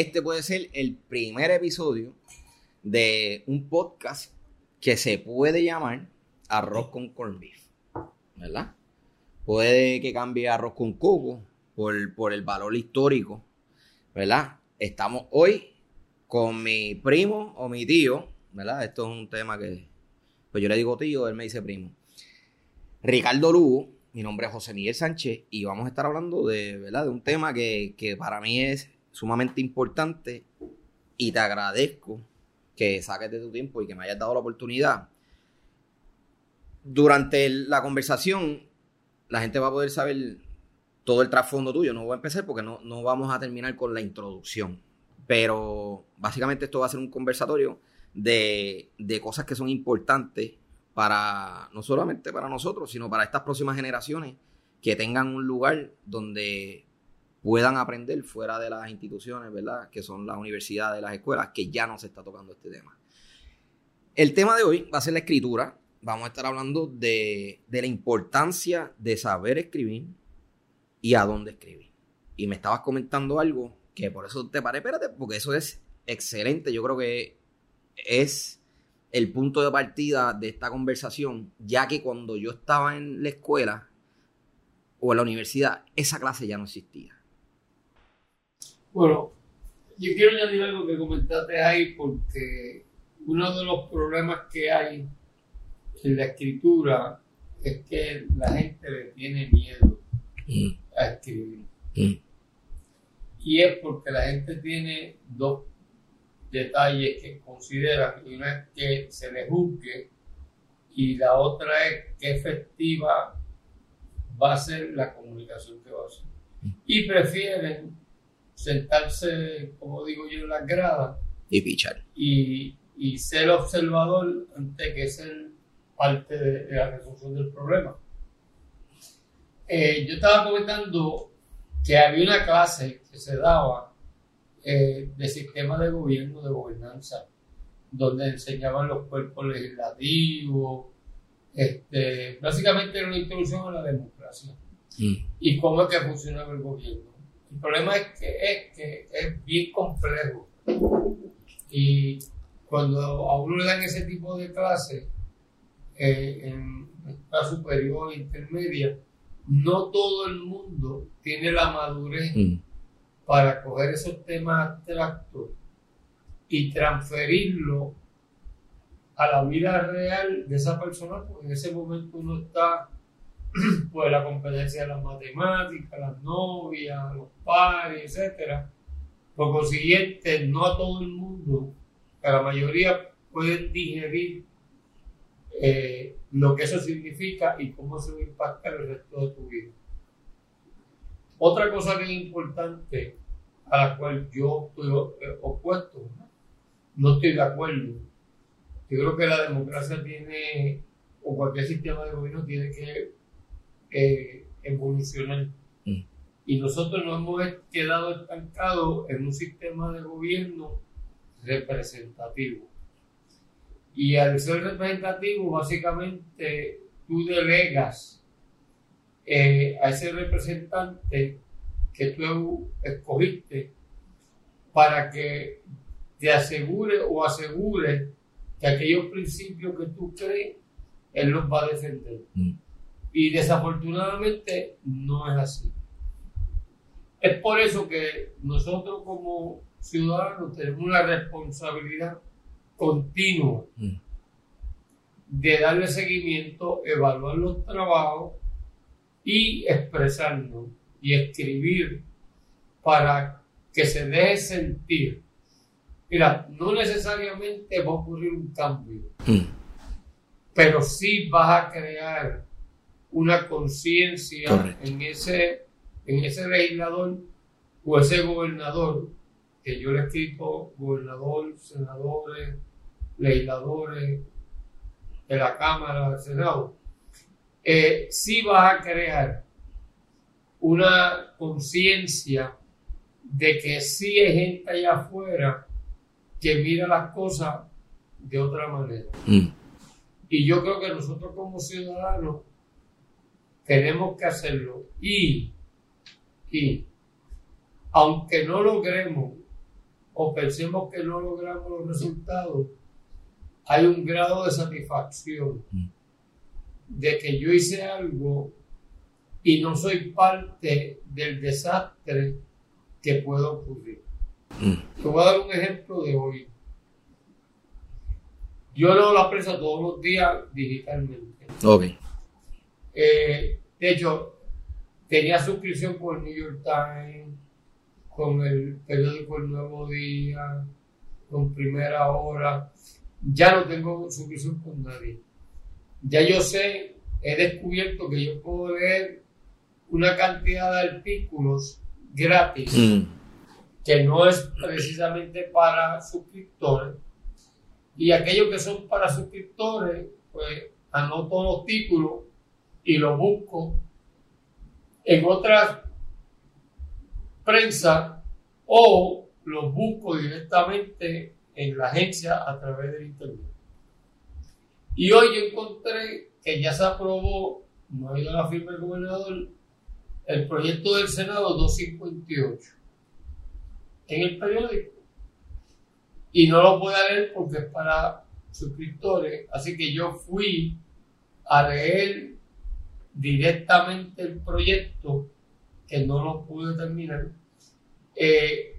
este puede ser el primer episodio de un podcast que se puede llamar Arroz con Corn Beef, ¿verdad? Puede que cambie arroz con coco por, por el valor histórico, ¿verdad? Estamos hoy con mi primo o mi tío, ¿verdad? Esto es un tema que, pues yo le digo tío, él me dice primo. Ricardo Lugo, mi nombre es José Miguel Sánchez y vamos a estar hablando de, ¿verdad? de un tema que, que para mí es sumamente importante y te agradezco que saques de tu tiempo y que me hayas dado la oportunidad. Durante la conversación, la gente va a poder saber todo el trasfondo tuyo. No voy a empezar porque no, no vamos a terminar con la introducción. Pero básicamente esto va a ser un conversatorio de, de cosas que son importantes para, no solamente para nosotros, sino para estas próximas generaciones que tengan un lugar donde puedan aprender fuera de las instituciones, ¿verdad? Que son las universidades, las escuelas, que ya no se está tocando este tema. El tema de hoy va a ser la escritura. Vamos a estar hablando de, la importancia de saber escribir y a dónde escribir. Y me estabas comentando algo que por eso te paré, espérate, porque eso es excelente. Yo creo que es el punto de partida de esta conversación, ya que cuando yo estaba en la escuela o en la universidad, esa clase ya no existía. Bueno, yo quiero añadir algo que comentaste ahí porque uno de los problemas que hay en la escritura es que la gente le tiene miedo mm. a escribir. Mm. Y es porque la gente tiene dos detalles que considera. Uno es que se le juzgue y la otra es que efectiva va a ser la comunicación que va a hacer. Mm. Y prefieren sentarse, como digo yo, en las gradas. Y pichar. Y, ser observador antes que ser parte de, la resolución del problema. Eh, yo estaba comentando que había una clase que se daba eh, de sistema de gobierno, de gobernanza, donde enseñaban los cuerpos legislativos, este, básicamente era una introducción a la democracia mm. y cómo es que funcionaba el gobierno. El problema es que es, que es bien complejo. Y cuando a uno le dan ese tipo de clases eh, en escuela superior e intermedia, no todo el mundo tiene la madurez mm. para coger esos temas abstractos y transferirlo a la vida real de esa persona, porque en ese momento uno está pues la competencia de las matemáticas, las novias, los pares, etcétera. Por consiguiente, no a todo el mundo, a la mayoría pueden digerir eh, lo que eso significa y cómo se va a impactar el resto de tu vida. Otra cosa que es importante, a la cual yo estoy opuesto, no estoy de acuerdo. Yo creo que la democracia tiene, o cualquier sistema de gobierno tiene que eh, evolucionar. Mm. Y nosotros nos hemos quedado estancados en un sistema de gobierno representativo. Y al ser representativo, básicamente tú delegas eh, a ese representante que tú escogiste para que te asegure o asegure que aquellos principios que tú crees, él los va a defender. Mm. Y desafortunadamente no es así. Es por eso que nosotros como ciudadanos tenemos una responsabilidad continua mm. de darle seguimiento, evaluar los trabajos y expresarnos y escribir para que se deje sentir. Mira, no necesariamente va a ocurrir un cambio, mm. pero sí vas a crear una conciencia en ese, en ese legislador o ese gobernador, que yo le he escrito gobernador, senadores, legisladores de la Cámara, del Senado, eh, sí vas a crear una conciencia de que sí hay gente allá afuera que mira las cosas de otra manera. Mm. Y yo creo que nosotros como ciudadanos tenemos que hacerlo. Y, y aunque no logremos o pensemos que no logramos los resultados, hay un grado de satisfacción Mm. de que yo hice algo y no soy parte del desastre que puede ocurrir. Mm. Te voy a dar un ejemplo de hoy. Yo leo la prensa todos los días digitalmente. Ok. Eh, de hecho, tenía suscripción con New York Times, con el periódico El Nuevo Día, con Primera Hora. Ya no tengo suscripción con nadie. Ya yo sé, he descubierto que yo puedo leer una cantidad de artículos gratis Mm. que no es precisamente para suscriptores. Y aquellos que son para suscriptores, pues anoto los títulos y los busco en otras prensa o los busco directamente en la agencia a través del internet. Y hoy encontré que ya se aprobó, no ha ido a la firma del gobernador, el proyecto del Senado 258 en el periódico. Y no lo puedo leer porque es para suscriptores. Así que yo fui a leer directamente el proyecto, que no lo pude terminar, eh,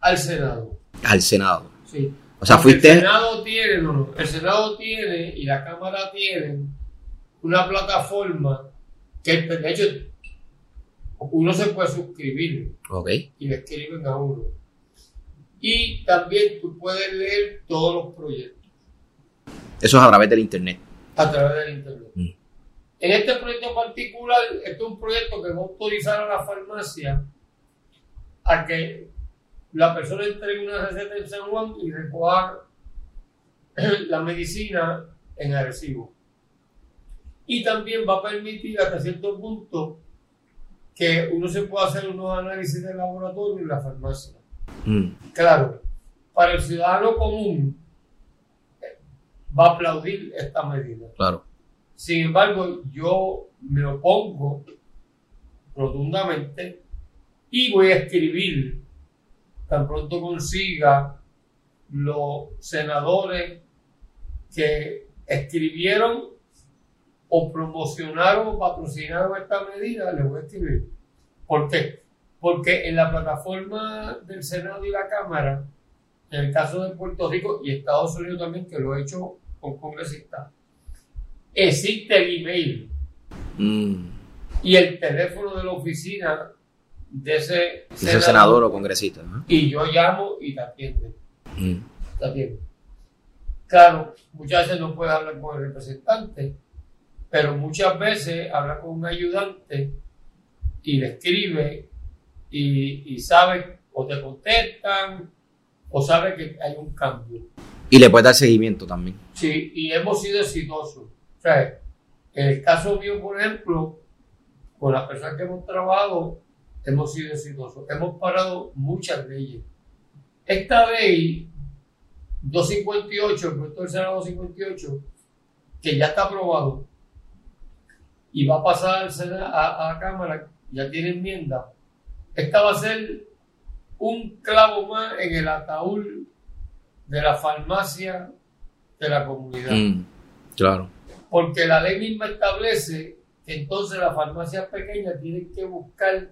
al Senado. Al Senado. Sí. O sea, Porque El fuiste. Senado tiene, no, no, el Senado tiene y la Cámara tienen una plataforma que, de hecho, uno se puede suscribir Ok. y le escriben a uno. Y también tú puedes leer todos los proyectos Eso es a través del internet. a través del Internet. Mm. En este proyecto particular, este es un proyecto que va a autorizar a la farmacia a que la persona entregue una receta en San Juan y recoja la medicina en Arecibo. Y también va a permitir hasta cierto punto que uno se pueda hacer unos análisis de laboratorio en la farmacia. Mm. Claro, para el ciudadano común eh, va a aplaudir esta medida. Claro. Sin embargo, yo me opongo rotundamente y voy a escribir tan pronto consiga los senadores que escribieron o promocionaron o patrocinaron esta medida, les voy a escribir. ¿Por qué? Porque en la plataforma del Senado y la Cámara, en el caso de Puerto Rico y Estados Unidos también, que lo he hecho con congresistas, existe el email Mm. y el teléfono de la oficina de ese, senador o congresista. ¿no? Y yo llamo y te atienden. Mm. Claro, muchas veces no puedes hablar con el representante, pero muchas veces habla con un ayudante y le escribe y, y sabe o te contestan o sabe que hay un cambio. Y le puedes dar seguimiento también. Sí, y hemos sido exitosos. En el caso mío, por ejemplo, con las personas que hemos trabajado, hemos sido exitosos. Hemos parado muchas leyes. Esta ley 258, el proyecto del Senado 258, que ya está aprobado y va a pasar a, a la Cámara, ya tiene enmienda, esta va a ser un clavo más en el ataúd de la farmacia de la comunidad. Mm. Claro. Porque la ley misma establece que entonces las farmacias pequeñas tienen que buscar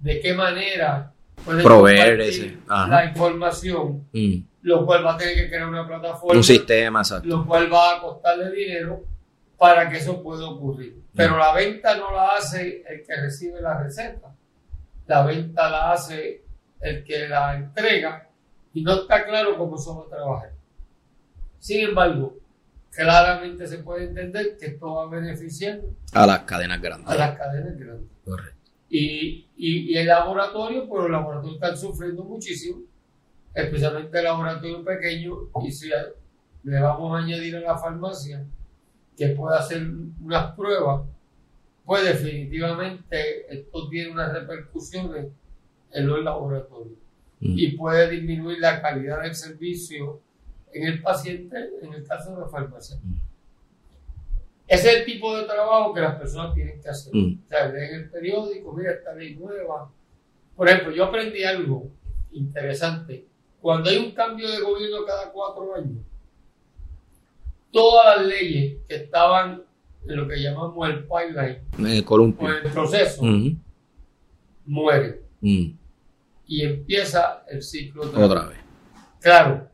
de qué manera pueden Proveer ese, la información, Mm. lo cual va a tener que crear una plataforma, Un sistema, exacto. lo cual va a costarle dinero para que eso pueda ocurrir. Pero Mm. la venta no la hace el que recibe la receta, la venta la hace el que la entrega y no está claro cómo eso va a trabajar. Sin embargo, claramente se puede entender que esto va a beneficiar A las cadenas grandes. a las cadenas grandes. Correcto. Y, y, y el laboratorio, pues los laboratorios están sufriendo muchísimo, especialmente el laboratorio pequeño, y si le vamos a añadir a la farmacia que pueda hacer unas pruebas, pues definitivamente esto tiene unas repercusiones en los laboratorios Mm. y puede disminuir la calidad del servicio en el paciente, en el caso de la farmacia. Mm. Ese es el tipo de trabajo que las personas tienen que hacer. Mm. O sea, leen el periódico, mira esta ley nueva. Por ejemplo, yo aprendí algo interesante cuando hay un cambio de gobierno cada cuatro años, todas las leyes que estaban en lo que llamamos el pipeline, En el columpio. o en el proceso, Ujú. mueren. Mm. Y empieza el ciclo otra vez. Otra vez. Claro,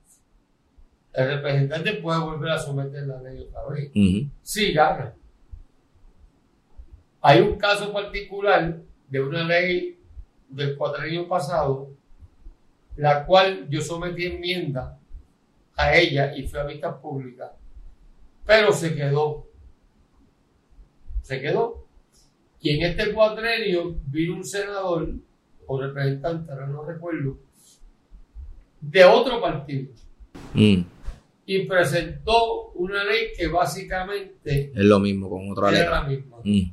el representante puede volver a someter la ley otra vez. Sí, gana. Hay un caso particular de una ley del cuatrenio pasado, la cual yo sometí enmienda a ella y fue a vista pública, pero se quedó. Se quedó. Y en este cuatrenio vino un senador o representante, ahora no recuerdo, de otro partido Mm. Y presentó una ley que básicamente Es lo mismo con otra era letra. la misma. Mm.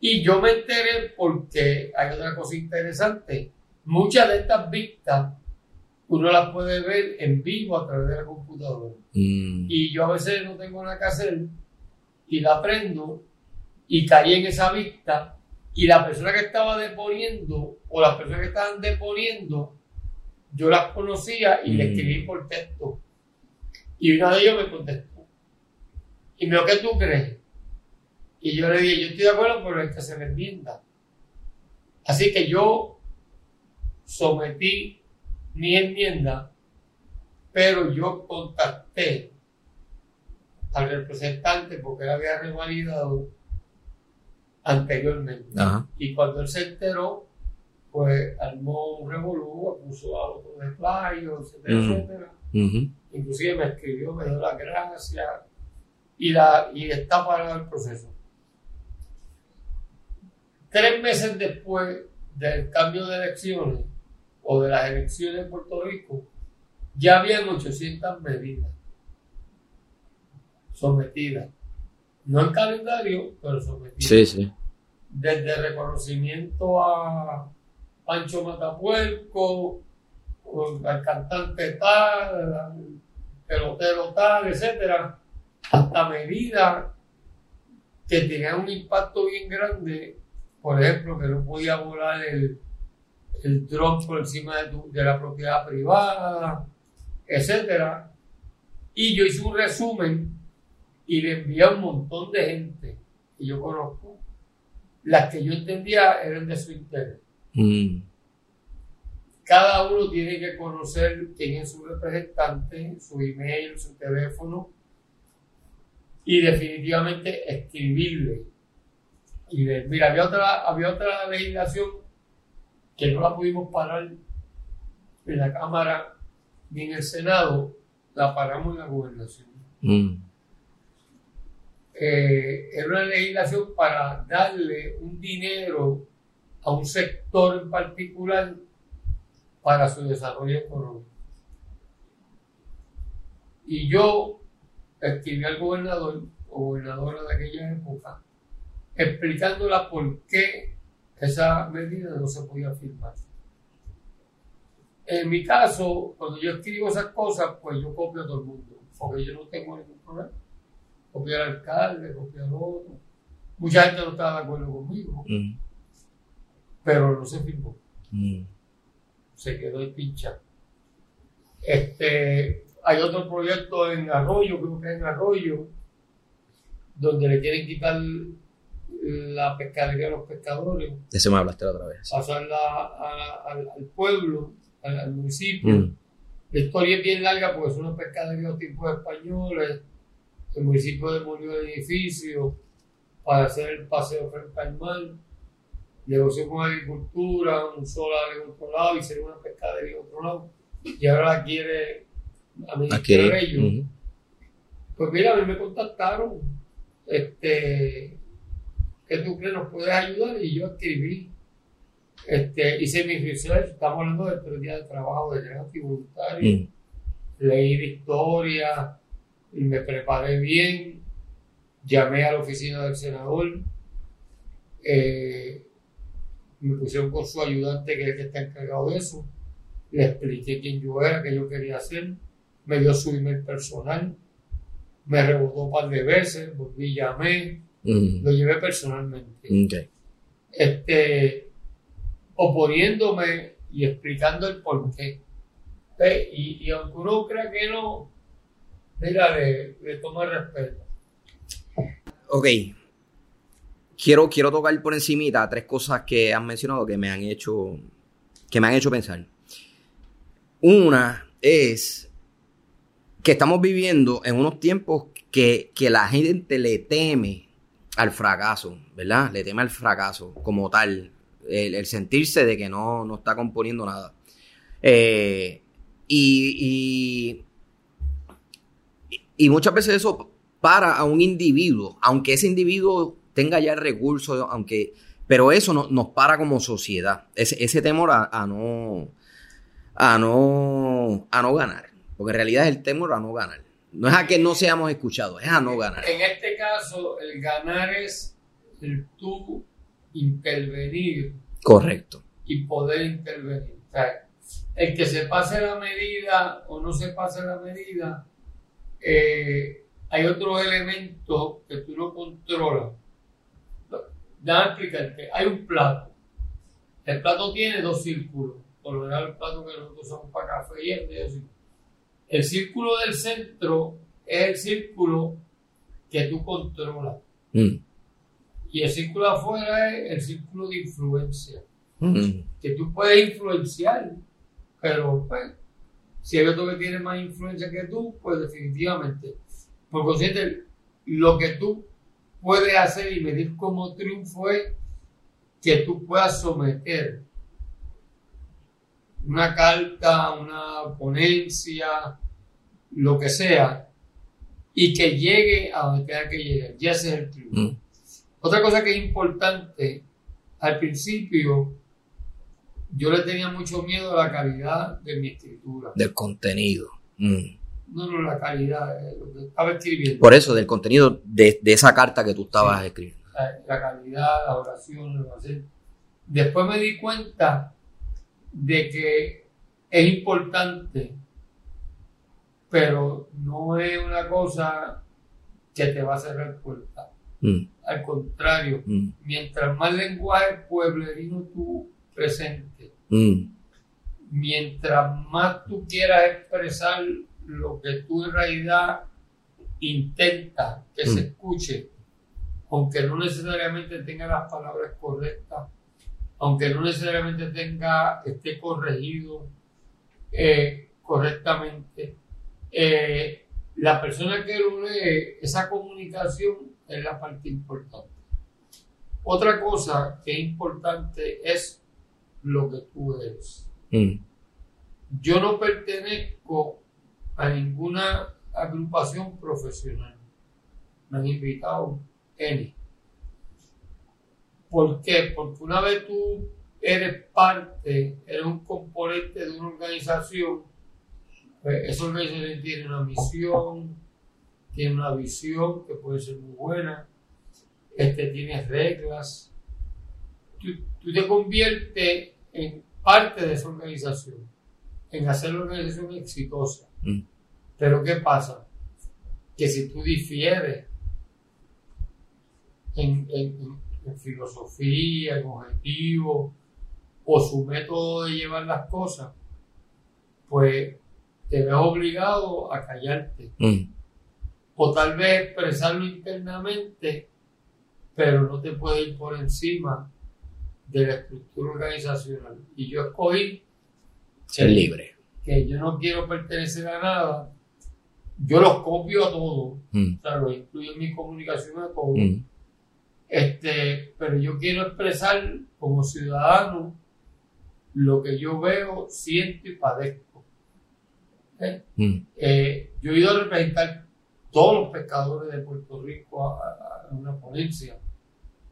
Y yo me enteré porque hay otra cosa interesante. Muchas de estas vistas uno las puede ver en vivo a través de la computadora. Mm. Y yo a veces no tengo nada que hacer y la prendo y caí en esa vista y la persona que estaba deponiendo o las personas que estaban deponiendo yo las conocía y le Mm. escribí por texto. Y uno de ellos me contestó. Y me dijo, ¿qué tú crees? Y yo le dije, yo estoy de acuerdo, pero es que se me enmienda. Así que yo sometí mi enmienda, pero yo contacté al representante porque él había revalidado anteriormente. Ajá. Y cuando él se enteró, pues armó un revolú, puso autos de playo, etcétera, etcétera. Ujú. Inclusive me escribió, me dio las gracias y, la, y está parado el proceso. Tres meses después del cambio de elecciones o de las elecciones en Puerto Rico, ya habían 800 medidas sometidas. No en calendario, pero sometidas Sí, sí. desde reconocimiento a Pancho Matapuerco, al cantante tal, al pelotero tal, etcétera, hasta medidas que tenían un impacto bien grande, por ejemplo, que no podía volar el, el dron por encima de, tu- de la propiedad privada, etcétera. Y yo hice un resumen y le envié a un montón de gente que yo conozco las que yo entendía eran de su interés. Mm. Cada uno tiene que conocer quién es su representante, su email, su teléfono y definitivamente escribirle. Y de- mira, había otra, había otra legislación que no la pudimos parar en la Cámara ni en el Senado, la paramos en la gobernación. Mm. eh, era una legislación para darle un dinero a un sector en particular para su desarrollo económico. Y yo escribí al gobernador o gobernadora de aquella época explicándola por qué esa medida no se podía firmar. En mi caso, cuando yo escribo esas cosas, pues yo copio a todo el mundo, porque yo no tengo ningún problema copiar al alcalde, copiar al otro. Mucha gente no estaba de acuerdo conmigo, Mm. pero no se firmó, Mm. Se quedó ahí pinchado. Este, hay otro proyecto en Arroyo, creo que es en Arroyo, donde le quieren quitar la pescadería a los pescadores, De ese me hablaste la otra vez. pasarla a- al, al pueblo, al, al municipio. Mm. La historia es bien larga porque son unos pescaderíos tipos españoles. El municipio demolió el edificio para hacer el paseo frente al mar. Negoció con agricultura, un solar en otro lado, hicieron una pescadería en otro lado. Y ahora la quiere administrar ellos. Ujú. Pues mira, a mí me contactaron. Este, ¿Qué tú crees nos puedes ayudar? Y yo escribí. Este, hice mi research. Estamos hablando de tres días de trabajo de gratis voluntario leí la historia y me preparé bien, llamé a la oficina del senador, eh, me pusieron con su ayudante que es el que está encargado de eso, le expliqué quién yo era, qué yo quería hacer, me dio su email personal, me rebotó un par de veces, volví, llamé, Mm. lo llevé personalmente Ok. este, oponiéndome y explicando el por qué. Eh, y, y aunque uno crea que no, mira, le, le toma respeto. Ok. Quiero, quiero tocar por encimita tres cosas que han mencionado que me han hecho, que me han hecho pensar. Una es que estamos viviendo en unos tiempos que, que la gente le teme al fracaso, ¿verdad? Le teme al fracaso como tal, el, sentirse de que no, no está componiendo nada. Eh, y, y, y muchas veces eso para a un individuo, aunque ese individuo tenga ya recursos, aunque, pero eso no, nos para como sociedad, ese, ese temor a, a, no, a, no, a no ganar, porque en realidad es el temor a no ganar. No es a que no seamos escuchados, es a no ganar. En este caso, el ganar es el tú intervenir. Correcto. Y poder intervenir. O sea, el que se pase la medida o no se pase la medida, eh, hay otros elementos que tú no controlas. Déjame explicarte. Hay un plato. El plato tiene dos círculos. Por lo general, el plato que nosotros usamos para café y círculo. El círculo del centro es el círculo que tú controlas. Mm. Y el círculo de afuera es el círculo de influencia. Mm. Que tú puedes influenciar, pero pues, si hay otro que tiene más influencia que tú, pues definitivamente. Por consiguiente, lo que tú puedes hacer y medir como triunfo es que tú puedas someter una carta, una ponencia, lo que sea, y que llegue a donde tenga que llegar. Ya ese es el triunfo. Mm. Otra cosa que es importante, al principio yo le tenía mucho miedo a la calidad de mi escritura. Del contenido. Mm. No, no, la calidad, eh, lo que estaba escribiendo. Por eso, del contenido de, de esa carta que tú estabas Sí. escribiendo. la, la calidad, la oración, lo hacer. Después me di cuenta de que es importante, pero no es una cosa que te va a cerrar puertas. Mm. Al contrario, Mm. mientras más lenguaje pueblerino tú presentes, Mm. mientras más tú quieras expresar lo que tú en realidad intentas que se Mm. escuche, aunque no necesariamente tenga las palabras correctas, aunque no necesariamente tenga, esté corregido eh, correctamente, eh, la persona que lo lee, esa comunicación es la parte importante. Otra cosa que es importante es lo que tú eres Mm. yo no pertenezco a ninguna agrupación profesional. Me han invitado N. ¿Por qué? Porque una vez tú eres parte, eres un componente de una organización, pues esa organización tiene una misión, tiene una visión que puede ser muy buena, este, tiene reglas. Tú, tú te conviertes en parte de esa organización, en hacer la organización exitosa. Mm. Pero ¿qué pasa? Que si tú difieres en, en- en- filosofía, en objetivos, o su método de llevar las cosas, pues te ves obligado a callarte. Mm. O tal vez expresarlo internamente, pero no te puedes ir por encima de la estructura organizacional. Y yo escogí Ser libre. Que yo no quiero pertenecer a nada, yo los copio a todos, Mm. o sea, los incluyo en mi comunicación a todos, Mm. este, pero yo quiero expresar como ciudadano lo que yo veo, siento y padezco. ¿ok? Mm. Eh, yo he ido a representar todos los pescadores de Puerto Rico a, una ponencia.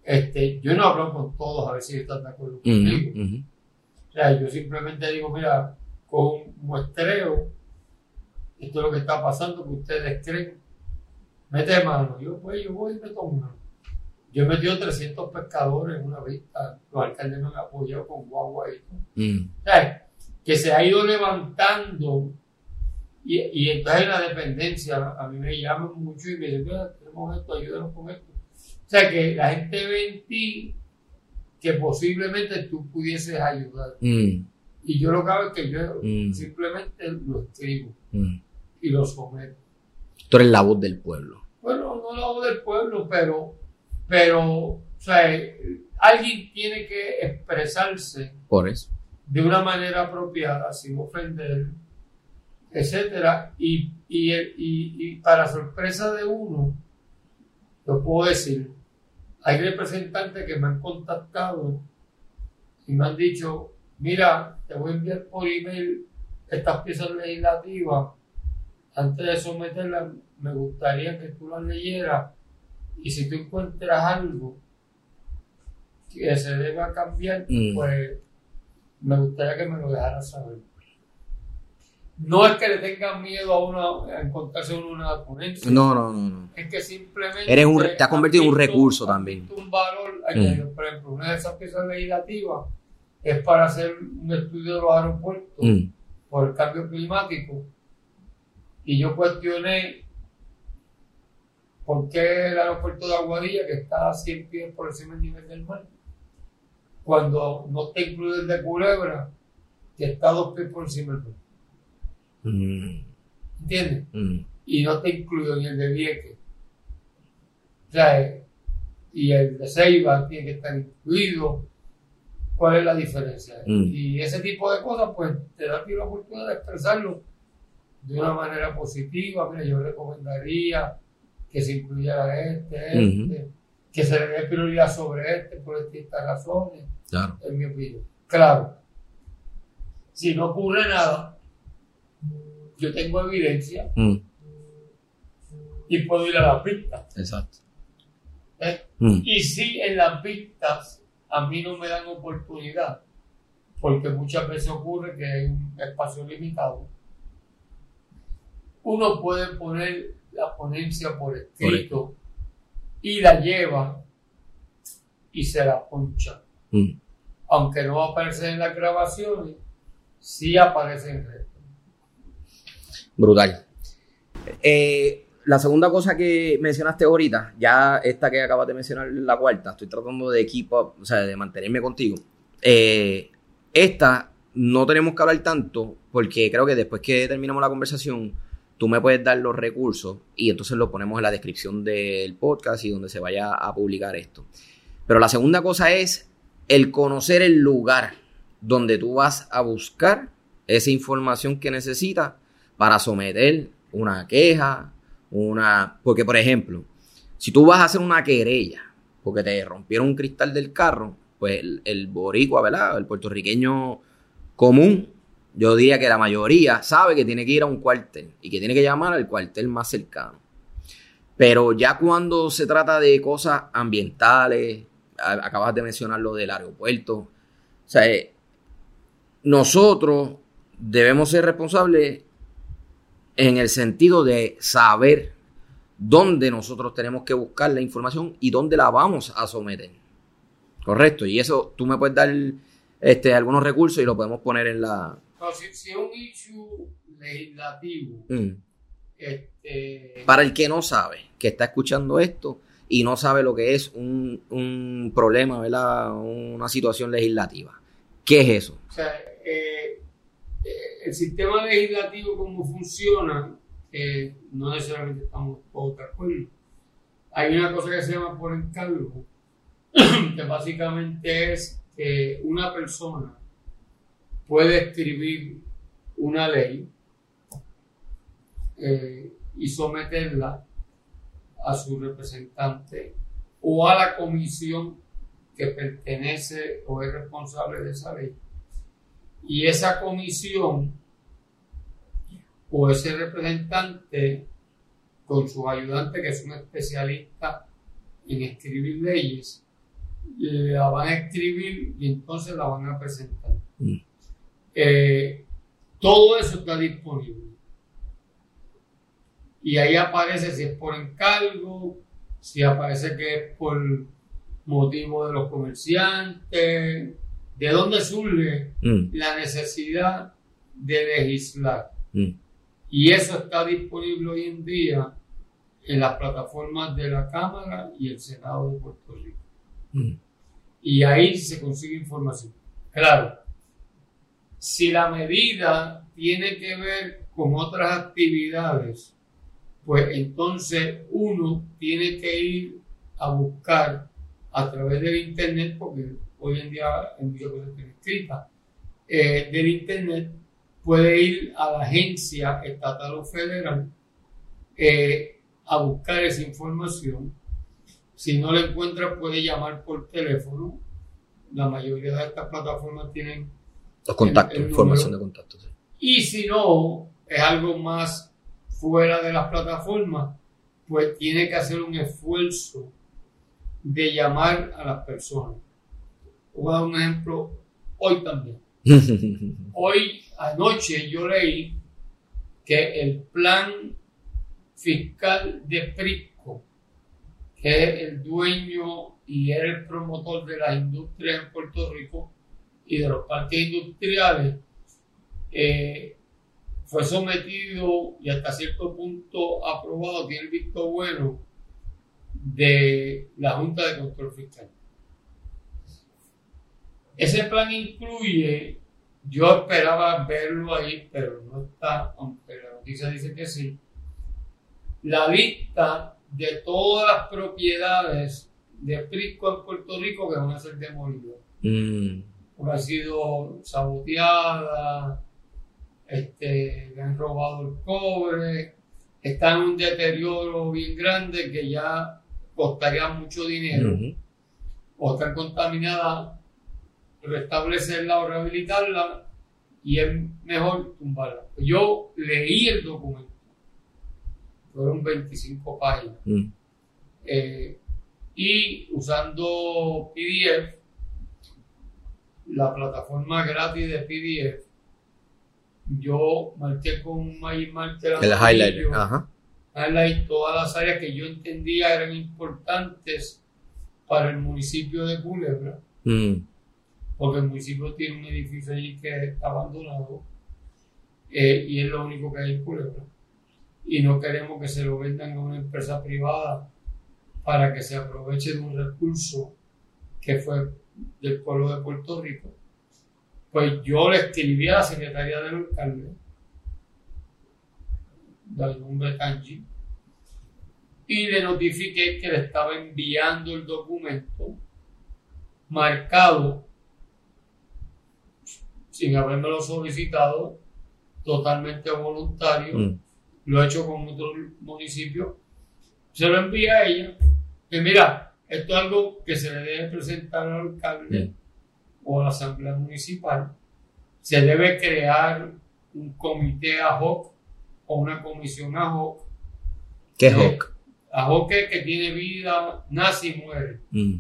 Este, yo no hablo con todos a ver si están de acuerdo conmigo. Mm. Mm. O sea, yo simplemente digo, mira, con muestreo, esto es lo que está pasando, que ustedes creen. Mete mano. Yo, pues, yo voy y meto mano. Yo he metido 300 pescadores en una vista. Los alcaldes me han apoyado con guagua y todo. Mm. O sea, que se ha ido levantando. Y, y entonces en la dependencia, a mí me llaman mucho y me dicen, mira, tenemos esto, ayúdanos con esto. O sea, que la gente ve en ti que posiblemente tú pudieses ayudar. Mm. Y yo lo que hago es que yo Mm. simplemente lo escribo Mm. y lo someto. Tú eres la voz del pueblo. Bueno, no lo hago del pueblo, pero, pero, o sea, eh, alguien tiene que expresarse Por eso. de una manera apropiada, sin ofender, etcétera, y, y, y, y para sorpresa de uno, lo puedo decir, hay representantes que me han contactado y me han dicho, mira, te voy a enviar por email estas piezas legislativas, antes de someterlas, me gustaría que tú las leyeras y si tú encuentras algo que se deba cambiar, Mm. pues me gustaría que me lo dejaras saber. No es que le tengan miedo a uno a encontrarse uno una ponencia. No, no, no, no. Es que simplemente. Eres un te has convertido en un recurso también. un valor Mm. añadido. Por ejemplo, una de esas piezas legislativas es para hacer un estudio de los aeropuertos Mm. por el cambio climático. Y yo cuestioné por qué el aeropuerto de Aguadilla, que está a 100 pies por encima del nivel del mar, cuando no está incluido el de Culebra, que está a dos pies por encima del mar. Mm. ¿Entiendes? Mm. y no está incluido ni el de Vieques. O sea, y el de Ceiba tiene que estar incluido. ¿Cuál es la diferencia? Mm. Y ese tipo de cosas, pues te da a ti la oportunidad de expresarlo de una manera positiva. Mira, yo recomendaría que se incluyera este, este, que se le dé prioridad sobre este por estas razones, Claro. en mi opinión. Claro, si no ocurre nada, yo tengo evidencia Mm. y puedo ir a las pistas. Exacto. ¿eh? Mm. Y si en las pistas a mí no me dan oportunidad, porque muchas veces ocurre que hay un espacio limitado, uno puede poner la ponencia por escrito y la lleva y se la poncha. Mm. Aunque no aparece en las grabaciones, sí aparece en red. Brutal. Eh, la segunda cosa que mencionaste ahorita, ya esta que acabas de mencionar, la cuarta, estoy tratando de keep up, o sea, de mantenerme contigo. Eh, esta no tenemos que hablar tanto porque creo que después que terminamos la conversación, tú me puedes dar los recursos y entonces lo ponemos en la descripción del podcast y donde se vaya a publicar esto. Pero la segunda cosa es el conocer el lugar donde tú vas a buscar esa información que necesitas para someter una queja, una... Porque, por ejemplo, si tú vas a hacer una querella porque te rompieron un cristal del carro, pues el, el boricua, ¿verdad? El puertorriqueño común, yo diría que la mayoría sabe que tiene que ir a un cuartel y que tiene que llamar al cuartel más cercano. Pero ya cuando se trata de cosas ambientales, acabas de mencionar lo del aeropuerto, o sea, eh, nosotros debemos ser responsables en el sentido de saber dónde nosotros tenemos que buscar la información y dónde la vamos a someter. Correcto. Y eso tú me puedes dar este, algunos recursos y lo podemos poner en la... No, si, si es un issue legislativo, Mm. este, Para el que no sabe, que está escuchando esto y no sabe lo que es un, un problema, ¿verdad? Una situación legislativa. ¿Qué es eso? O sea, eh, eh, el sistema legislativo como funciona, eh, no necesariamente estamos todos de acuerdo. Hay una cosa que se llama por encargo, que básicamente es que una persona puede escribir una ley eh, y someterla a su representante o a la comisión que pertenece o es responsable de esa ley. Y esa comisión o ese representante con su ayudante, que es un especialista en escribir leyes, la van a escribir y entonces la van a presentar. Mm. Eh, todo eso está disponible. Y ahí aparece si es por encargo, si aparece que es por motivo de los comerciantes, de dónde surge Mm, la necesidad de legislar. mm, Y eso está disponible hoy en día en las plataformas de la Cámara y el Senado de Puerto Rico. mm. Y ahí se consigue información. Claro, Si la medida tiene que ver con otras actividades, pues entonces uno tiene que ir a buscar a través del Internet, porque hoy en día cosas que escritas, eh, del Internet, puede ir a la agencia estatal o federal eh, a buscar esa información. Si no la encuentra, puede llamar por teléfono. La mayoría de estas plataformas tienen... Los contactos, información de contactos. Y si no, es algo más fuera de las plataformas, pues tiene que hacer un esfuerzo de llamar a las personas. Voy a dar un ejemplo hoy también. hoy, anoche, yo leí que el plan fiscal de Prisco, que es el dueño y era el promotor de las industrias en Puerto Rico y de los parques industriales, eh, fue sometido y hasta cierto punto aprobado, tiene el visto bueno de la Junta de Control Fiscal. Ese plan incluye, yo esperaba verlo ahí, pero no está, aunque la noticia dice que sí, la lista de todas las propiedades de Prisco en Puerto Rico que van a ser demolidas. Mm. Porque ha sido saboteada, este, le han robado el cobre, está en un deterioro bien grande que ya costaría mucho dinero, o están contaminadas, restablecerla o rehabilitarla y es mejor tumbarla. Yo leí el documento, fueron 25 páginas, mm. eh, y usando PDF, la plataforma gratis de PDF, yo marqué con un marker el highlighter, ajá. highlight todas las áreas que yo entendía eran importantes para el municipio de Culebra, mm. Porque el municipio tiene un edificio allí que está abandonado eh, y es lo único que hay en Culebra. Y no queremos que se lo vendan a una empresa privada para que se aproveche de un recurso que fue del pueblo de Puerto Rico pues yo le escribí a la secretaria del alcalde, del nombre Kanji, y le notifiqué que le estaba enviando el documento marcado sin habérmelo solicitado, totalmente voluntario, mm. lo he hecho con otro municipio, se lo envía a ella, que mira, esto es algo que se le debe presentar al alcalde. Mm o la Asamblea Municipal, se debe crear un comité ad hoc o una comisión ad hoc. ¿Qué ad hoc? Ad hoc es que tiene vida, nace y muere. Mm.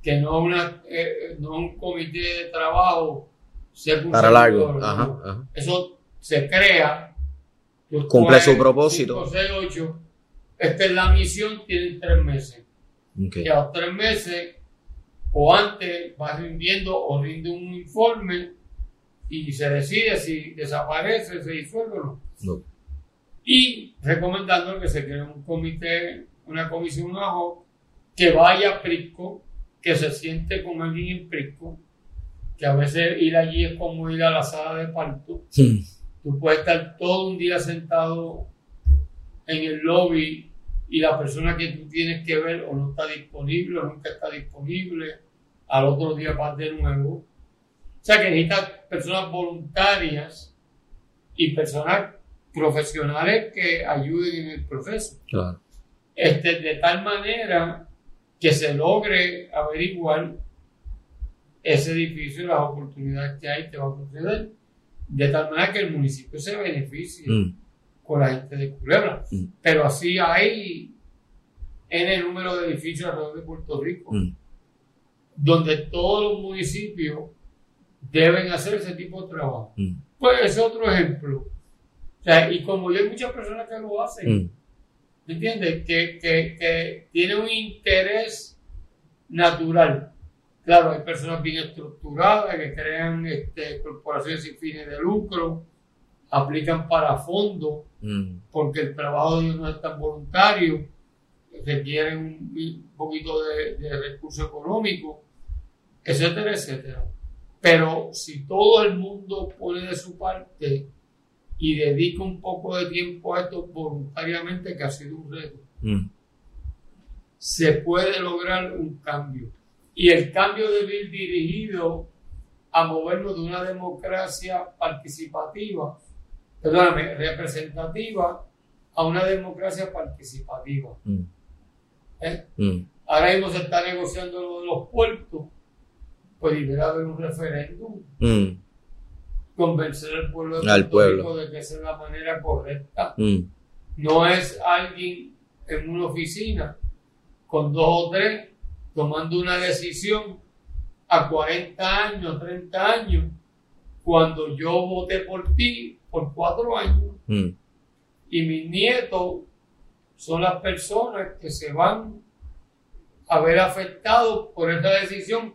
Que no, una, eh, no un comité de trabajo para largo. Eso se crea. Cumple su propósito. 5, 6, 8. Esta es la misión, tienen tres meses. Y a los tres meses o antes va rindiendo o rinde un informe y se decide si desaparece, se disuelve o no. Y recomendando que se cree un comité, una comisión ajo que vaya a Prisco, que se siente con alguien en Prisco, que a veces ir allí es como ir a la sala de parto. Tú puedes estar todo un día sentado en el lobby y la persona que tú tienes que ver o no está disponible o nunca está disponible, al otro día vas de nuevo. O sea que necesitas personas voluntarias y personas profesionales que ayuden en el proceso. Este, de tal manera que se logre averiguar ese edificio y las oportunidades que hay que va a. De tal manera que el municipio se beneficie. Mm con la gente de Culebra. Mm. Pero así hay en el número de edificios alrededor de Puerto Rico, mm. donde todos los municipios deben hacer ese tipo de trabajo. Pues es otro ejemplo. O sea, y como hay muchas personas que lo hacen, ¿me entiendes? Que, que, que tienen un interés natural. Claro, hay personas bien estructuradas que crean este, corporaciones sin fines de lucro, aplican para fondos, mm. porque el trabajo de ellos no es tan voluntario, requieren un, poquito de, recurso económico, etcétera, etcétera. Pero si todo el mundo pone de su parte y dedica un poco de tiempo a esto voluntariamente, que ha sido un reto, Mm. se puede lograr un cambio. Y el cambio debe ir dirigido a movernos de una democracia participativa, perdóname, representativa, a una democracia participativa. Mm. ¿eh? Mm. Ahora mismo se está negociando lo de los puertos, pues deberá haber un referéndum, Mm. convencer al pueblo de Al pueblo. de que esa es la manera correcta. No es alguien en una oficina con dos o tres tomando una decisión a 40 años, 30 años, cuando yo voté por ti por cuatro años Mm. y mis nietos son las personas que se van a ver afectados por esta decisión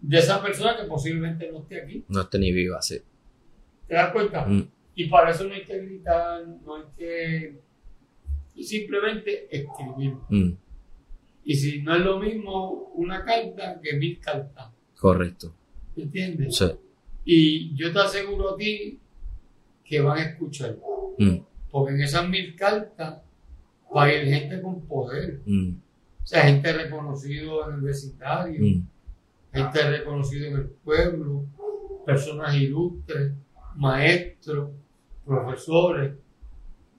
de esa persona que posiblemente no esté aquí. No esté ni viva, sí. ¿Te das cuenta? Mm. Y para eso no hay que gritar, no hay que... Y simplemente escribir. Mm. Y si no es lo mismo una carta que mil cartas. Correcto. ¿Entiendes? Sí. Y yo te aseguro a ti que van a escuchar. Mm. Porque en esas mil cartas va a ir gente con poder. Mm. O sea, gente reconocida en el vecindario, Mm. gente reconocida en el pueblo, personas ilustres, maestros, profesores,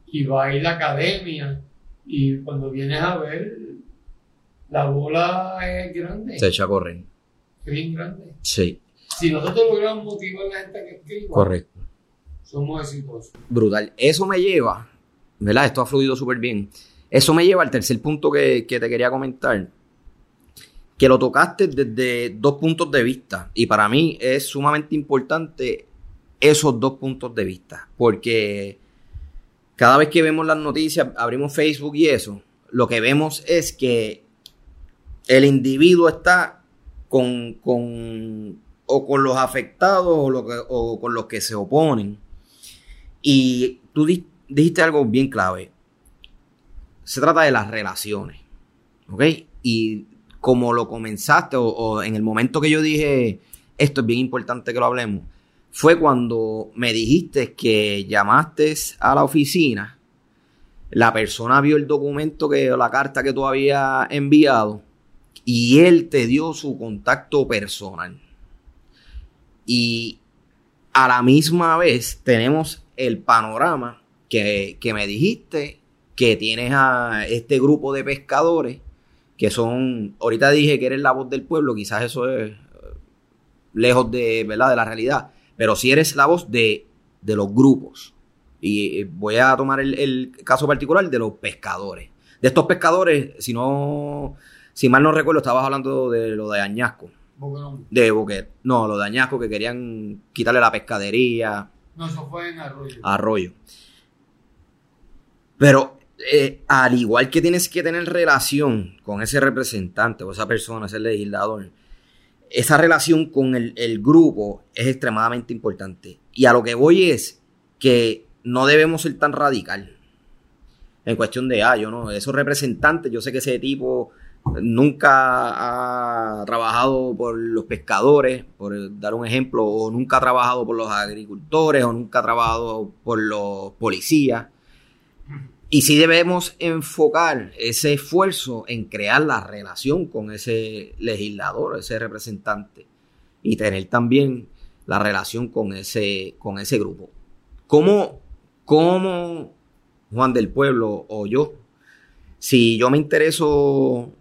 y va a ir la academia, y cuando vienes a ver, la bola es grande, Se echa a correr. es bien grande. Sí. Si nosotros logramos motivar a la gente que escriba, Correcto. somos exitosos. Brutal. Eso me lleva, ¿verdad? Esto ha fluido súper bien. Eso me lleva al tercer punto que, que te quería comentar. Que lo tocaste desde dos puntos de vista. Y para mí es sumamente importante esos dos puntos de vista. Porque cada vez que vemos las noticias, abrimos Facebook y eso, lo que vemos es que el individuo está con, con o con los afectados o, con los que se oponen. Y tú di- dijiste algo bien clave. Se trata de las relaciones. ¿Ok? Y como lo comenzaste, o, en el momento que yo dije, esto es bien importante que lo hablemos, fue cuando me dijiste que llamaste a la oficina, la persona vio el documento que, la carta que tú habías enviado, y él te dio su contacto personal. Y a la misma vez tenemos el panorama que, que me dijiste que tienes a este grupo de pescadores que son, ahorita dije que eres la voz del pueblo, quizás eso es eh, lejos de, ¿verdad? de la realidad, pero si eres la voz de, de los grupos. Y eh, voy a tomar el caso particular de los pescadores. De estos pescadores, si no, si mal no recuerdo, estabas hablando de lo de Añasco, de Boquer. No, lo de Añasco que querían quitarle la pescadería, no, eso fue en Arroyo. Arroyo. Pero eh, al igual que tienes que tener relación con ese representante o esa persona, ese legislador, esa relación con el, el grupo es extremadamente importante. Y a lo que voy es que no debemos ser tan radical en cuestión de, ah, yo no, esos representantes, yo sé que ese tipo nunca ha trabajado por los pescadores, por dar un ejemplo, o nunca ha trabajado por los agricultores, o nunca ha trabajado por los policías. Y sí debemos enfocar ese esfuerzo en crear la relación con ese legislador, ese representante, y tener también la relación con ese, con ese grupo. ¿Cómo, cómo Juan del Pueblo o yo, si yo me intereso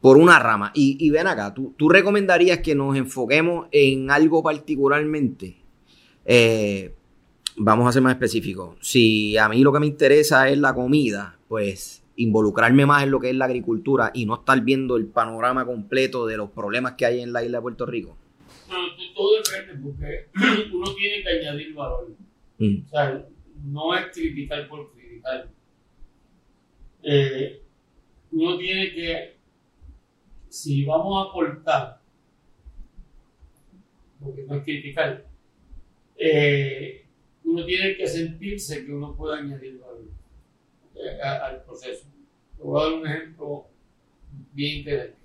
por una rama, y, y ven acá, ¿tú, tú recomendarías que nos enfoquemos en algo particularmente? Eh, vamos a ser más específicos. Si a mí lo que me interesa es la comida, pues involucrarme más en lo que es la agricultura y no estar viendo el panorama completo de los problemas que hay en la isla de Puerto Rico. Bueno, todo depende porque uno tiene que añadir valor. Mm, O sea, no es criticar por criticar. Eh, uno tiene que, si vamos a aportar, porque no es criticar, eh, uno tiene que sentirse que uno puede añadir valor eh, al proceso. Te voy a dar un ejemplo bien interesante.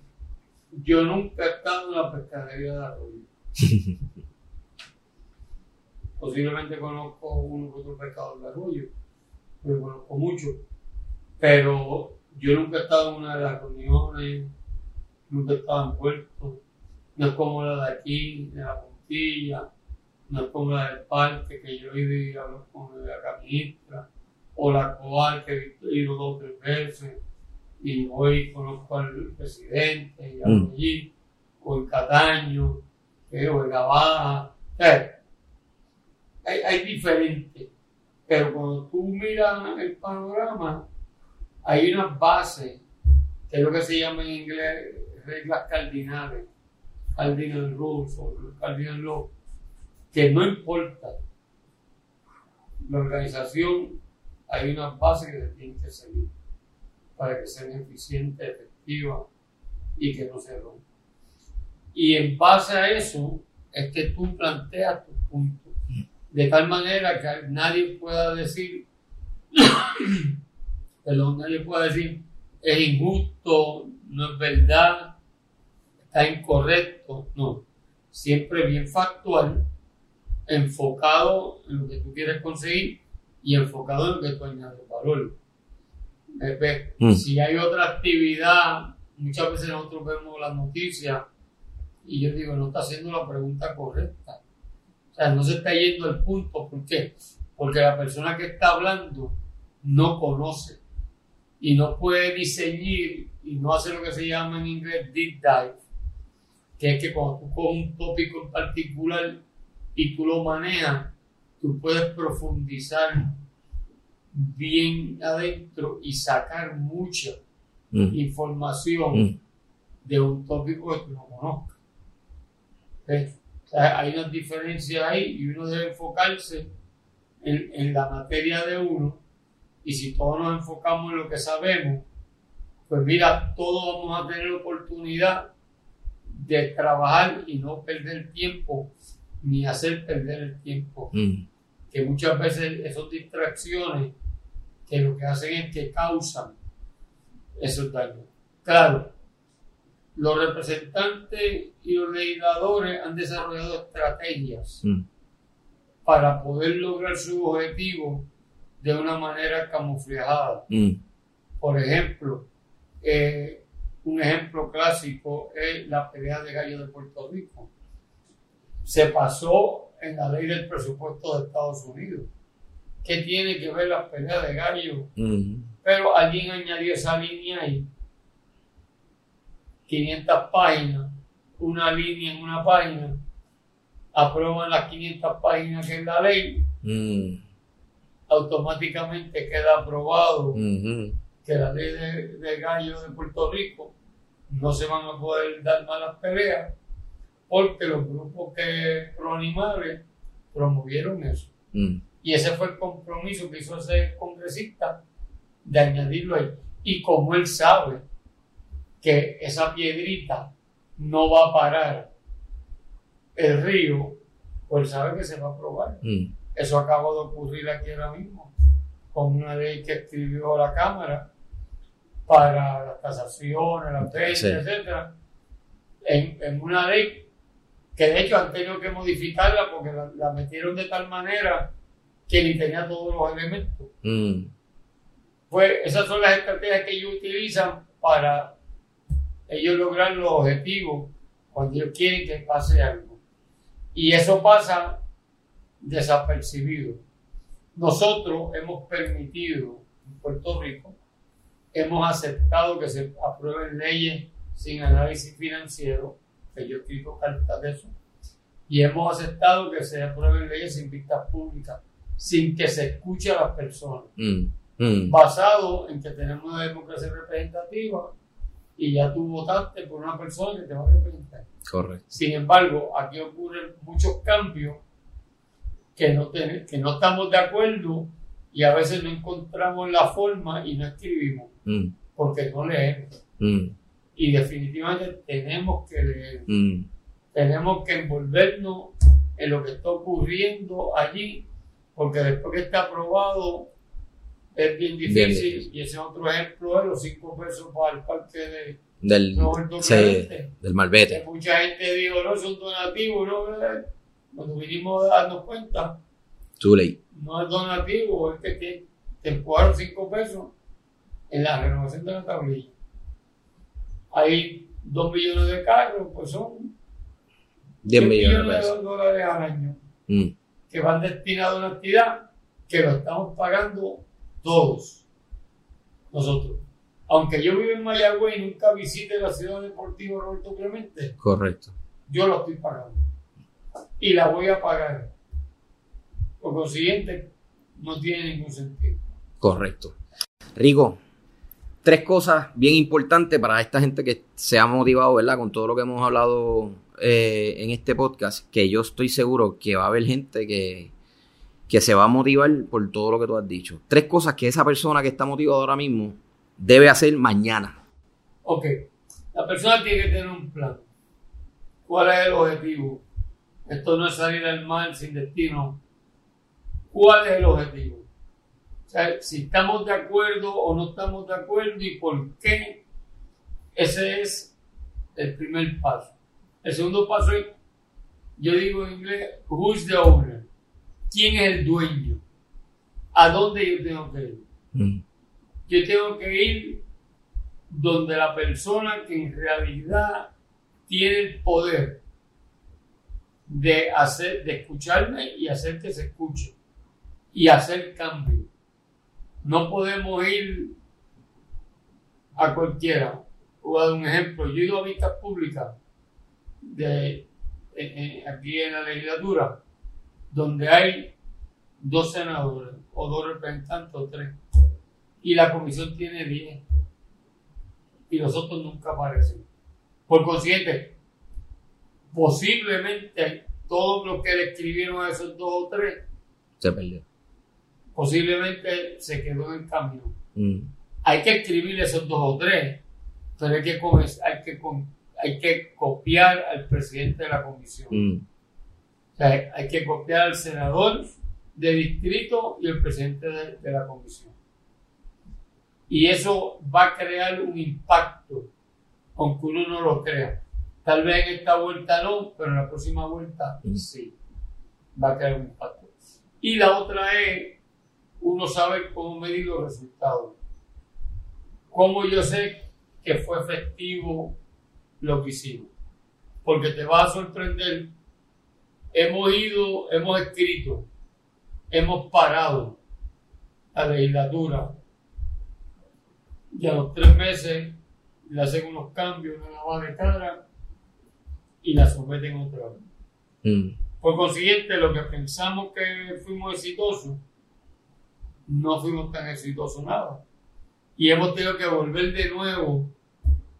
Yo nunca he estado en la pescadería de arroyo. Posiblemente conozco uno u otro pescador de arroyo, pero conozco mucho. Pero yo nunca he estado en una de las reuniones, nunca en puerto. No es como la de aquí, de la puntilla, no es como la del parque, que yo he ido y hablo con la ministra, o la coal, que he ido dos tres veces, y hoy conozco al presidente, y Mm. allí, o el Cataño, que, o el Gabaja. Sea, hay, hay diferentes, pero cuando tú miras el panorama, hay unas bases, que es lo que se llama en inglés reglas cardinales, cardinal rules o cardinal law, que no importa la organización, hay unas bases que se tienen que seguir para que sean eficientes, efectivas y que no se rompan. Y en base a eso es que tú planteas tus puntos, de tal manera que nadie pueda decir, perdón, nadie pueda decir, es injusto, no es verdad, está incorrecto, no. Siempre bien factual, enfocado en lo que tú quieres conseguir y enfocado en lo que tú añades valor. Mm. Si hay otra actividad, muchas veces nosotros vemos las noticias y yo digo, no está haciendo la pregunta correcta. O sea, no se está yendo al punto. ¿Por qué? Porque la persona que está hablando no conoce y no puede diseñar y no hace lo que se llama en inglés deep dive, que es que cuando tú coges un tópico en particular y tú lo manejas, tú puedes profundizar bien adentro y sacar mucha Mm. información Mm. de un tópico que tú no conozcas. ¿Ves? O sea, hay unas diferencias ahí y uno debe enfocarse en, en la materia de uno y si todos nos enfocamos en lo que sabemos, pues mira, todos vamos a tener la oportunidad de trabajar y no perder tiempo ni hacer perder el tiempo Mm. que muchas veces esas distracciones que lo que hacen es que causan esos daños. Claro, los representantes y los legisladores han desarrollado estrategias Mm. para poder lograr su objetivo de una manera camuflada. Mm. Por ejemplo, eh, un ejemplo clásico es la pelea de gallo de Puerto Rico. Se pasó en la ley del presupuesto de Estados Unidos. ¿Qué tiene que ver la pelea de gallo? Pero alguien añadió esa línea ahí. 500 páginas, una línea en una página, aprueban las 500 páginas que es la ley, Mm. automáticamente queda aprobado. Que la ley de, de gallo de Puerto Rico no se van a poder dar malas peleas porque los grupos que pro animales promovieron eso. Mm. Y ese fue el compromiso que hizo ese congresista de añadirlo ahí. Y como él sabe que esa piedrita no va a parar el río, pues sabe que se va a aprobar. Mm. Eso acaba de ocurrir aquí ahora mismo, con una ley que escribió la Cámara para las tasaciones, las ventas, Sí. etcétera, en, en una ley que de hecho han tenido que modificarla porque la, la metieron de tal manera que ni tenía todos los elementos. Mm. Pues esas son las estrategias que ellos utilizan para ellos lograr los objetivos cuando ellos quieren que pase algo. Y eso pasa desapercibido. Nosotros hemos permitido en Puerto Rico, hemos aceptado que se aprueben leyes sin análisis financiero, que yo he escrito cartas de eso, y hemos aceptado que se aprueben leyes sin vistas públicas, sin que se escuche a las personas Mm. Mm. basado en que tenemos una democracia representativa y ya tú votaste por una persona que te va a representar. Correcto. Sin embargo, aquí ocurren muchos cambios que no, que no estamos de acuerdo y a veces no encontramos la forma y no escribimos Mm. porque no leemos. Mm. Y definitivamente tenemos que leer, Mm. tenemos que envolvernos en lo que está ocurriendo allí, porque después que está aprobado es bien difícil. Y ese es otro ejemplo de los cinco pesos para el parque de, Del, sí, Clemente. del Que malvete. mucha gente dijo, no, son donativos, ¿no? Cuando vinimos a darnos cuenta, Too late. no es donativo, es que te, te 5 pesos en la renovación de la tablilla. Hay 2 millones de carros, pues son 10 millones de dólares al año Mm, que van destinados a una actividad que lo estamos pagando todos nosotros. Aunque yo vivo en Mayagüez y nunca visite la ciudad deportiva Roberto Clemente, correcto. yo lo estoy pagando. Y la voy a pagar. Por consiguiente, no tiene ningún sentido. Correcto. Rico, tres cosas bien importantes para esta gente que se ha motivado, ¿verdad? Con todo lo que hemos hablado eh, en este podcast, que yo estoy seguro que va a haber gente que, que se va a motivar por todo lo que tú has dicho. Tres cosas que esa persona que está motivada ahora mismo debe hacer mañana. Ok, la persona tiene que tener un plan. ¿Cuál es el objetivo? Esto no es salir al mar sin destino. ¿Cuál es el objetivo? Sea, si estamos de acuerdo o no estamos de acuerdo y por qué, ese es el primer paso. El segundo paso es, yo digo en inglés, who's the owner? ¿Quién es el dueño? ¿A dónde yo tengo que ir? Mm, yo tengo que ir donde la persona que en realidad tiene el poder de hacer, de escucharme y hacer que se escuche y hacer cambio. No podemos ir a cualquiera. Voy a dar un ejemplo. Yo he ido a vistas públicas de, aquí en la legislatura, donde hay dos senadores o dos representantes o tres y la comisión tiene 10 y los otros nunca aparecen. Por consiguiente, posiblemente todo lo que le escribieron a esos dos o tres, se perdió. Posiblemente se quedó en el camino. Mm, Hay que escribir esos dos o tres, pero hay que, hay que, hay que copiar al presidente de la comisión. mm, O sea, hay que copiar al senador de distrito y el presidente de, de la comisión. Y eso va a crear un impacto, aunque uno no lo crea. Tal vez en esta vuelta no, pero en la próxima vuelta Mm. sí. Va a crear un impacto. Y la otra es, uno sabe cómo medir los resultados. ¿Cómo yo sé que fue efectivo lo que hicimos? Porque te va a sorprender hemos ido, hemos escrito, hemos parado la legislatura y a los tres meses le hacen unos cambios, una lavada de cara y la someten otra vez. mm, Por consiguiente, lo que pensamos que fuimos exitosos, no fuimos tan exitosos nada. Y hemos tenido que volver de nuevo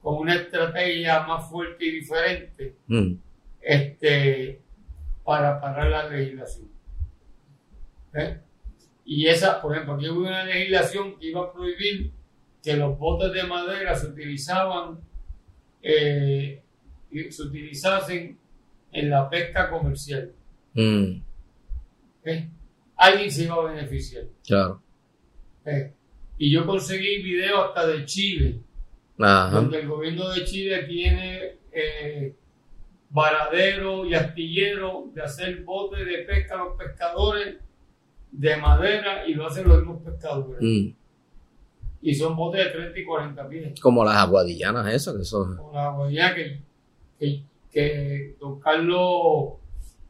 con una estrategia más fuerte y diferente mm, este, para parar la legislación. ¿Eh? Y esa, por ejemplo, aquí hubo una legislación que iba a prohibir que los botes de madera se utilizaban, eh, se utilizasen en la pesca comercial. mm, ¿eh? Alguien se iba a beneficiar. claro. ¿eh? Y yo conseguí videos hasta de Chile, Ajá. donde el gobierno de Chile tiene eh, varadero y astillero de hacer botes de pesca a los pescadores de madera y lo hacen los mismos pescadores. Mm, Y son botes de 30 y 40 pies. como las aguadillanas, eso, que eso. Con la guayá que, que, que don Carlos,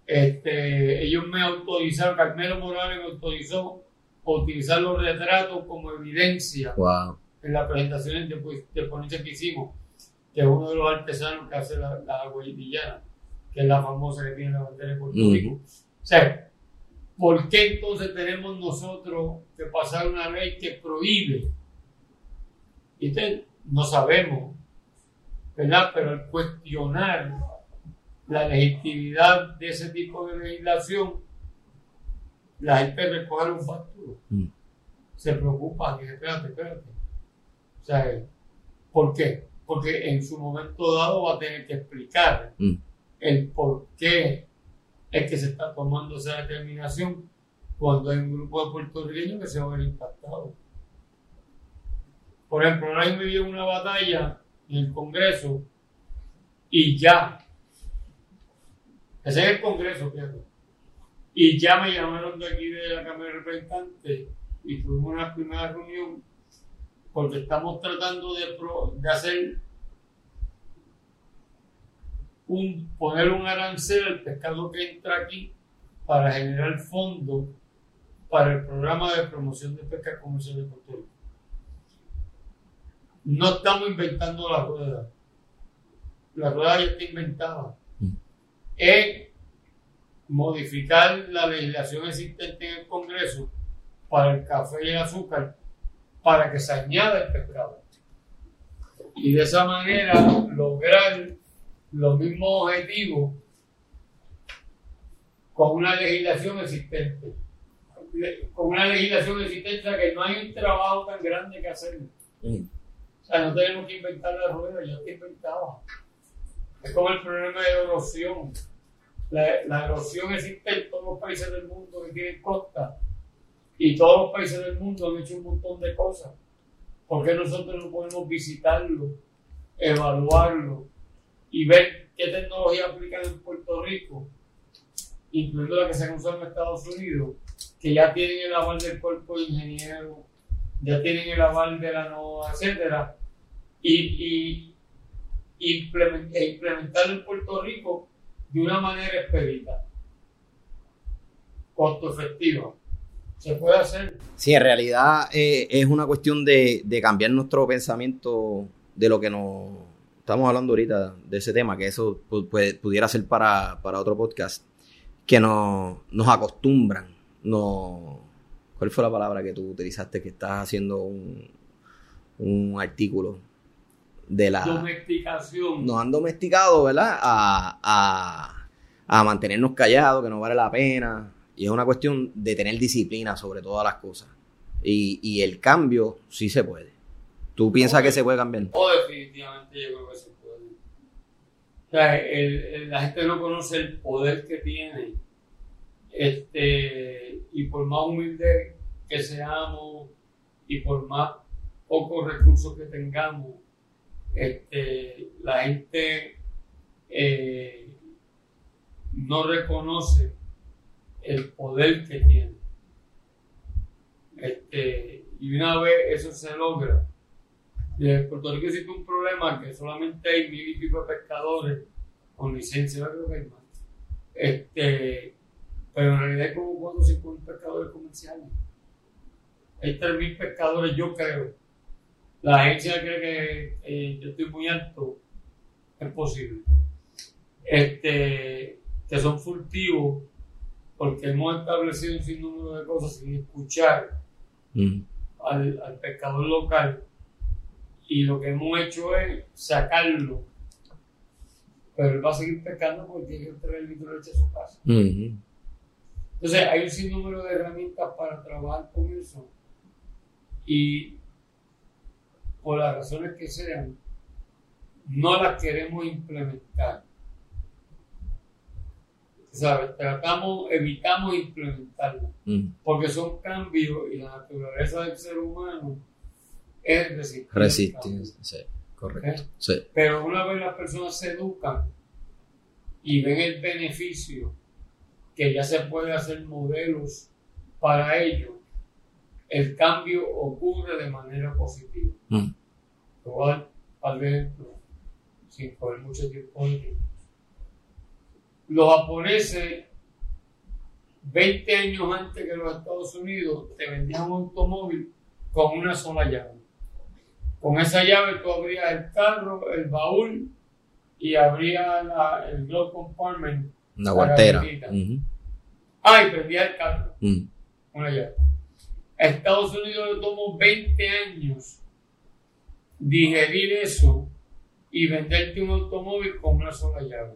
este, ellos me autorizaron, Carmelo Morales me autorizó a utilizar los retratos como evidencia Wow. en las presentaciones de, de ponencia que hicimos, que es uno de los artesanos que hace la, la que es la famosa que tiene la bandera de Puerto. Rico. O sea, ¿por qué entonces tenemos nosotros que pasar una ley que prohíbe? Y entonces, no sabemos, ¿verdad? Pero al cuestionar la legitimidad de ese tipo de legislación, la gente recoge un facturo Mm, se preocupa, que espérate, espérate. O sea, ¿por qué? Porque en su momento dado va a tener que explicar mm, el por qué es que se está tomando esa determinación cuando hay un grupo de puertorriqueños que se va a ver impactado. Por ejemplo, ahora mismo vive una batalla en el Congreso y ya. Ese es el Congreso, fíjate. Y ya me llamaron de aquí de la Cámara de Representantes y tuvimos una primera reunión porque estamos tratando de, de hacer un, poner un arancel al pescado que entra aquí para generar fondos para el programa de promoción de pesca comercial de Puerto. No estamos inventando la rueda. La rueda ya está inventada. Es modificar la legislación existente en el Congreso para el café y el azúcar para que se añada el pescado. Y de esa manera lograr los mismos objetivos con una legislación existente. Con una legislación existente que no hay un trabajo tan grande que hacer. O sea, no tenemos que inventar la rueda, ya está inventada. Es como el problema de erosión. La, la, erosión existe en todos los países del mundo que tienen costa. Y todos los países del mundo han hecho un montón de cosas. ¿Por qué nosotros no podemos visitarlo, evaluarlo y ver qué tecnología aplican en Puerto Rico, incluyendo la que se usa en Estados Unidos, que ya tienen el aval del cuerpo de ingenieros, ya tienen el aval de la NOA, etcétera, y, y e implementarlo en Puerto Rico de una manera expedita, costo efectiva. Se puede hacer. Sí, en realidad eh, es una cuestión de, de cambiar nuestro pensamiento de lo que nos estamos hablando ahorita de ese tema, que eso pudiera ser para, otro podcast, que nos, nos acostumbran, no ¿cuál fue la palabra que tú utilizaste? Que estás haciendo un, un artículo de la... Domesticación. Nos han domesticado, ¿verdad? A, a, a mantenernos callados, que no vale la pena. Y es una cuestión de tener disciplina sobre todas las cosas. Y, y el cambio sí se puede. ¿Tú piensas que se puede cambiar? Oh, definitivamente yo creo que se puede. O sea, el, la gente no conoce el poder que tiene. Este, y por más humilde que seamos y por más pocos recursos que tengamos, este, la gente eh, no reconoce el poder que tiene. Este, y una vez eso se logra, en Puerto Rico existe un problema que solamente hay mil y pico de pescadores con licencia, creo que hay más. Este, pero en realidad hay como 4 o 5 mil pescadores comerciales. Hay 3 mil pescadores, yo creo. La agencia cree que eh, yo estoy muy alto. Es posible. Este, que son furtivos porque hemos establecido un sinnúmero de cosas sin escuchar mm. al, al pescador local y lo que hemos hecho es sacarlo. Pero él va a seguir pescando porque tiene que traer el litro de leche a su casa. Entonces, hay un sinnúmero de herramientas para trabajar con eso. Y por las razones que sean, no las queremos implementar. ¿Sabes? Tratamos, evitamos implementarlas. Porque son cambios y la naturaleza del ser humano es resistir. Resistir, sí, correcto. Sí. Pero una vez las personas se educan y ven el beneficio, que ya se puede hacer modelos para ello, el cambio ocurre de manera positiva. Mm. Igual, tal vez, sin poner mucho tiempo Los japoneses, 20 años antes que los Estados Unidos, te vendían un automóvil con una sola llave. Con esa llave tú abrías el carro, el baúl y abrías el glove compartment. Una guantera. Ah, y prendía el carro. Mm. Una llave. A Estados Unidos le tomó 20 años digerir eso y venderte un automóvil con una sola llave.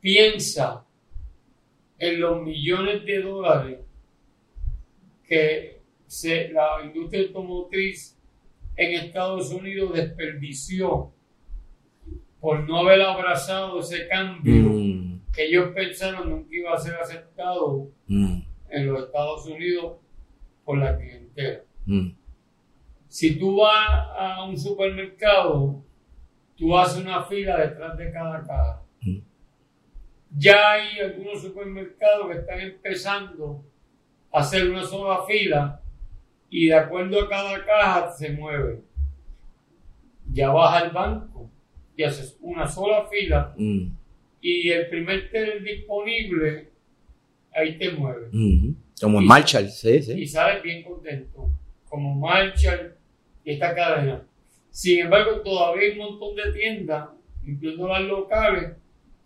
Piensa en los millones de dólares que la industria automotriz en Estados Unidos desperdició por no haber abrazado ese cambio mm. que ellos pensaron nunca iba a ser aceptado mm. En los Estados Unidos por la clientela. Mm. Si tú vas a un supermercado, tú haces una fila detrás de cada caja. Mm. Ya hay algunos supermercados que están empezando a hacer una sola fila y de acuerdo a cada caja se mueve. Ya vas al banco y haces una sola fila Mm, y el primer tener disponible, ahí te mueve. ujú. Como en Y- Marshall, sí, Y sí. sales bien contento, como Marshall y esta cadena. Sin embargo, todavía hay un montón de tiendas, incluyendo las locales,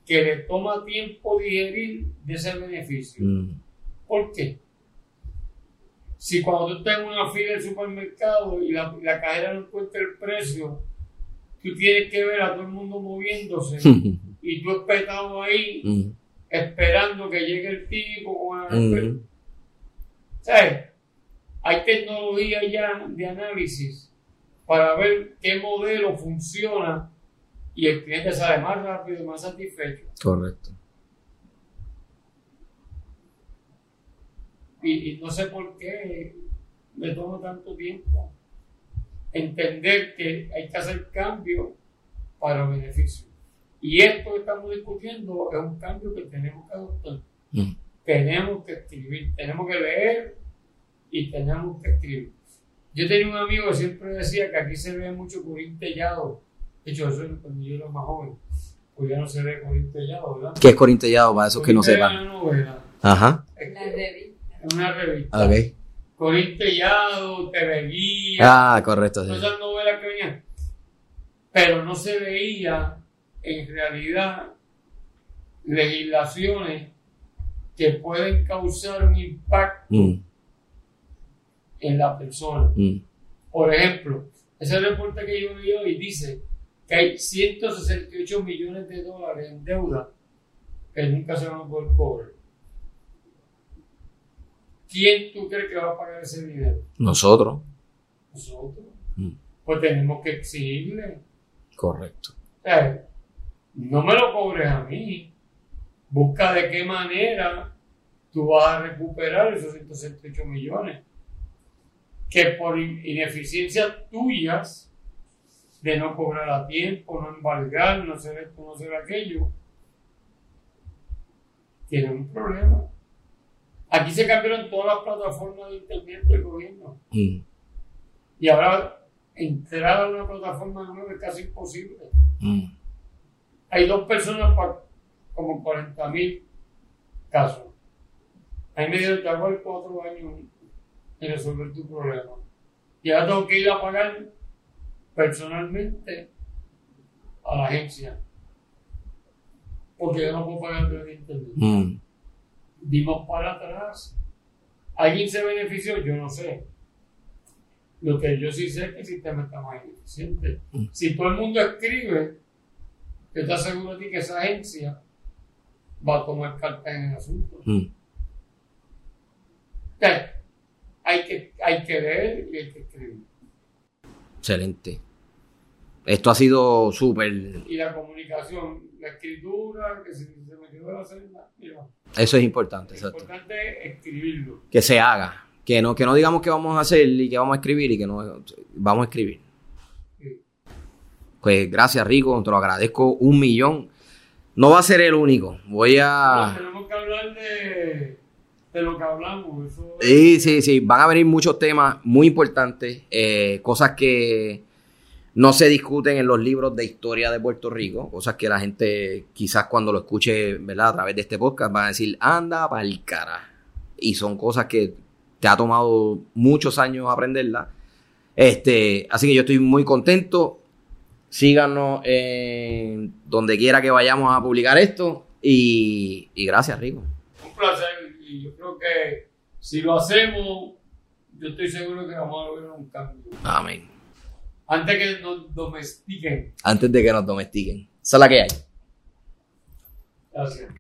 que le toma tiempo digerir de ese beneficio. Mm, ¿Por qué? Si cuando tú estás en una fila del supermercado y la, y la cajera no encuentra el precio, tú tienes que ver a todo el mundo moviéndose y tú espetado ahí esperando que llegue el tipo la mm. ¿Sabes? Hay tecnología ya de análisis para ver qué modelo funciona y el cliente sale más rápido y más satisfecho. Correcto. Y, y no sé por qué me toma tanto tiempo entender que hay que hacer cambios para beneficio. Y esto que estamos discutiendo es un cambio que tenemos que adoptar. Mm, tenemos que escribir, tenemos que leer y tenemos que escribir. Yo tenía un amigo que siempre decía que aquí se ve mucho corín tellado. De hecho, eso era cuando yo era más joven. Pues ya no se ve corín tellado, ¿verdad? ¿Qué es corintellado para esos que no tellado sepan? es una novela, Ajá. es, La revista. es una revista. Ok. Corín tellado, TV Guía, Ah, correcto. sí. esas novelas que venían. Pero no se veía en realidad legislaciones que pueden causar un impacto Mm, en la persona. mm, Por ejemplo, ese reporte que yo vi hoy dice que hay 168 millones de dólares en deuda que nunca se van a poder cobrar. ¿Quién tú crees que va a pagar ese dinero? Nosotros. Nosotros. Mm, Pues tenemos que exigirle. correcto. No me lo cobres a mí. Busca de qué manera tú vas a recuperar esos 168 millones. Que por in- ineficiencias tuyas, de no cobrar a tiempo, no embargar, no hacer esto, no hacer aquello, tienen un problema. Aquí se cambiaron todas las plataformas de internet del gobierno. Mm, Y ahora entrar a una plataforma nueva es casi imposible. mm, Hay dos personas para como 40 mil casos. Ahí me dieron trabajo cuatro años en resolver tu problema. Y ahora tengo que ir a pagar personalmente a la agencia. Porque yo no puedo pagar desde internet. mm. Dimos para atrás. ¿Alguien se benefició? Yo no sé. Lo que yo sí sé es que el sistema está más ineficiente. Mm. Si todo el mundo escribe, yo te aseguro a ti que esa agencia va a tomar cartas en el asunto. Mm. Hay que, hay que leer y hay que escribir. Excelente. Esto ha sido súper. Y la comunicación, la escritura, que si se me quedó la celda, Eso es importante, lo exacto. importante es escribirlo. Que se haga. Que no, que no digamos que vamos a hacer y que vamos a escribir y que no. Vamos a escribir. Pues gracias, Rico. Te lo agradezco un millón. No va a ser el único. Voy a. tenemos que hablar de, de lo que hablamos. Eso Sí, sí, sí. Van a venir muchos temas muy importantes. eh, cosas que no se discuten en los libros de historia de Puerto Rico. Cosas que la gente quizás cuando lo escuche, ¿verdad? A través de este podcast van a decir, anda pa'l cara. Y son cosas que te ha tomado muchos años aprenderlas. Este, así que yo estoy muy contento. Síganos en donde quiera que vayamos a publicar esto. Y, y gracias, Rico. un placer y yo creo que si lo hacemos, yo estoy seguro que vamos a lograr un cambio. Amén. Antes que nos domestiquen. Antes de que nos domestiquen. Esa es la que hay. Gracias.